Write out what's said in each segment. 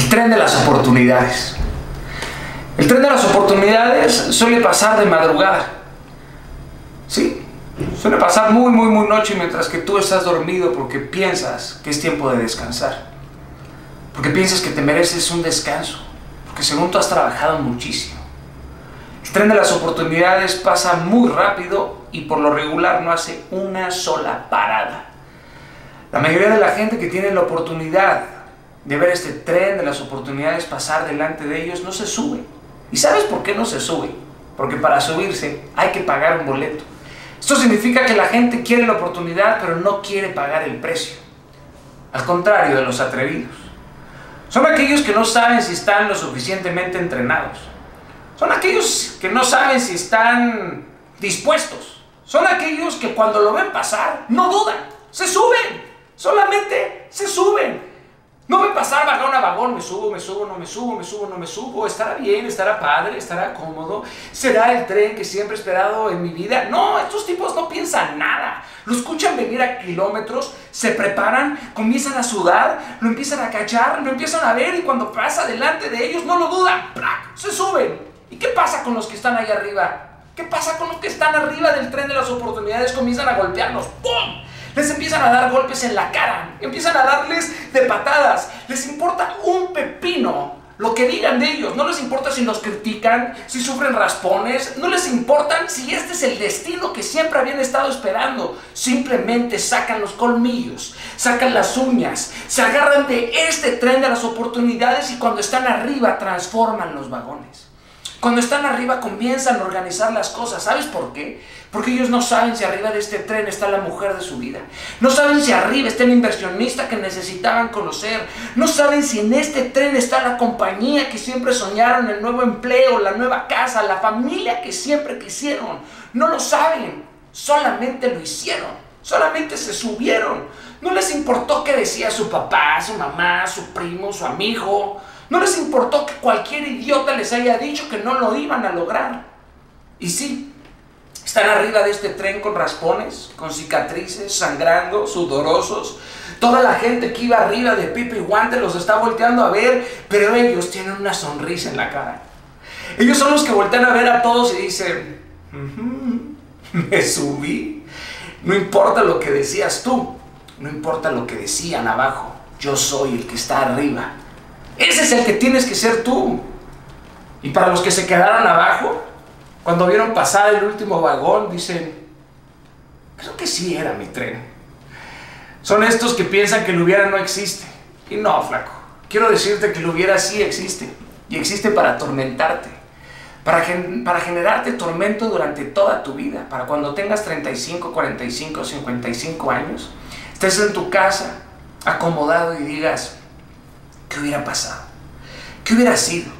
El tren de las oportunidades. El tren de las oportunidades suele pasar de madrugada. Sí, suele pasar muy, muy, muy noche mientras que tú estás dormido porque piensas que es tiempo de descansar. Porque piensas que te mereces un descanso. Porque según tú has trabajado muchísimo. El tren de las oportunidades pasa muy rápido y por lo regular no hace una sola parada. La mayoría de la gente que tiene la oportunidad de ver este tren de las oportunidades pasar delante de ellos no se sube. ¿Y sabes por qué no se sube? Porque para subirse hay que pagar un boleto. Esto significa que la gente quiere la oportunidad pero no quiere pagar el precio. Al contrario de los atrevidos. Son aquellos que no saben si están lo suficientemente entrenados. Son aquellos que no saben si están dispuestos. Son aquellos que cuando lo ven pasar no dudan, se suben, solamente se suben. No ven pasar vagón a vagón, me subo, me subo, no me subo, me subo, no me subo, estará bien, estará padre, estará cómodo, será el tren que siempre he esperado en mi vida. No, estos tipos no piensan nada. Lo escuchan venir a kilómetros, se preparan, comienzan a sudar, lo empiezan a cachar, lo empiezan a ver y cuando pasa delante de ellos no lo dudan, ¡prac! se suben. ¿Y qué pasa con los que están ahí arriba? ¿Qué pasa con los que están arriba del tren de las oportunidades? Comienzan a golpearlos, ¡pum! Les empiezan a dar golpes en la cara, empiezan a darles de patadas. Les importa un pepino lo que digan de ellos. No les importa si nos critican, si sufren raspones. No les importa si este es el destino que siempre habían estado esperando. Simplemente sacan los colmillos, sacan las uñas, se agarran de este tren de las oportunidades y cuando están arriba transforman los vagones. Cuando están arriba comienzan a organizar las cosas. ¿Sabes por qué? Porque ellos no saben si arriba de este tren está la mujer de su vida. No saben si arriba está el inversionista que necesitaban conocer. No saben si en este tren está la compañía que siempre soñaron, el nuevo empleo, la nueva casa, la familia que siempre quisieron. No lo saben. Solamente lo hicieron. Solamente se subieron. No les importó qué decía su papá, su mamá, su primo, su amigo. No les importó que cualquier idiota les haya dicho que no lo iban a lograr. Y sí, están arriba de este tren con raspones, con cicatrices, sangrando, sudorosos. Toda la gente que iba arriba de pipe y guante los está volteando a ver, pero ellos tienen una sonrisa en la cara. Ellos son los que voltean a ver a todos y dicen, me subí. No importa lo que decías tú, no importa lo que decían abajo, yo soy el que está arriba. Ese es el que tienes que ser tú. Y para los que se quedaron abajo, cuando vieron pasar el último vagón, dicen, creo que sí era mi tren. Son estos que piensan que el hubiera no existe. Y no, flaco. Quiero decirte que el hubiera sí existe. Y existe para atormentarte. Para, para generarte tormento durante toda tu vida. Para cuando tengas 35, 45, 55 años, estés en tu casa acomodado y digas, ¿qué hubiera pasado? ¿Qué hubiera sido?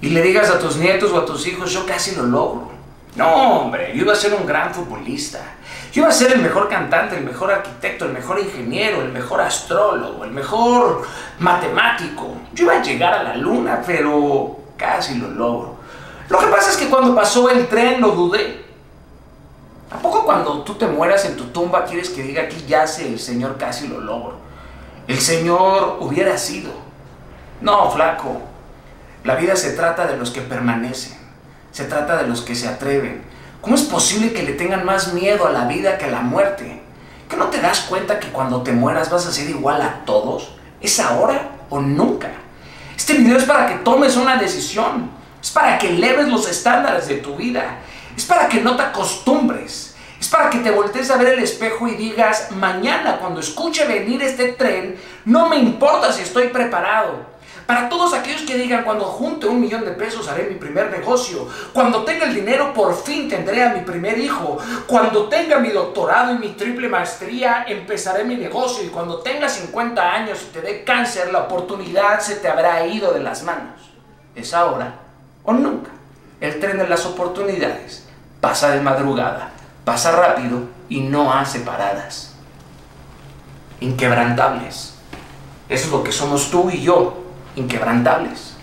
Y le digas a tus nietos o a tus hijos, yo casi lo logro. No, hombre, yo iba a ser un gran futbolista. Yo iba a ser el mejor cantante, el mejor arquitecto, el mejor ingeniero, el mejor astrólogo, el mejor matemático. Yo iba a llegar a la luna, pero casi lo logro. Lo que pasa es que cuando pasó el tren lo dudé. ¿A poco cuando tú te mueras en tu tumba quieres que diga aquí yace el Señor casi lo logro? El Señor hubiera sido. No, flaco. La vida se trata de los que permanecen. Se trata de los que se atreven. ¿Cómo es posible que le tengan más miedo a la vida que a la muerte? ¿Que no te das cuenta que cuando te mueras vas a ser igual a todos? ¿Es ahora o nunca? Este video es para que tomes una decisión. Es para que eleves los estándares de tu vida. Es para que no te acostumbres. Es para que te voltees a ver el espejo y digas, mañana cuando escuche venir este tren, no me importa si estoy preparado. Para todos aquellos que digan, cuando junte un millón de pesos haré mi primer negocio. Cuando tenga el dinero por fin tendré a mi primer hijo. Cuando tenga mi doctorado y mi triple maestría empezaré mi negocio. Y cuando tenga 50 años y te dé cáncer, la oportunidad se te habrá ido de las manos. Es ahora o nunca. El tren de las oportunidades pasa de madrugada pasa rápido y no hace paradas. Inquebrantables. Eso es lo que somos tú y yo, inquebrantables.